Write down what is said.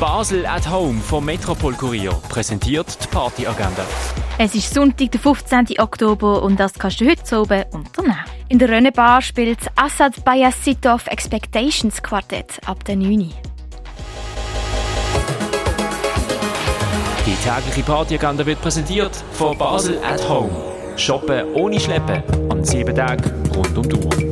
Basel at Home vom Metropol Kurier präsentiert die Partyagenda. Es ist Sonntag, der 15. Oktober und das kannst du heute oben unternehmen. In der Rönnebar spielt Assad Bayasitov Expectations Quartett ab der 9. Die tägliche Partyagenda wird präsentiert von Basel at Home. Shoppen ohne Schleppen an sieben Tagen rund um die Uhr.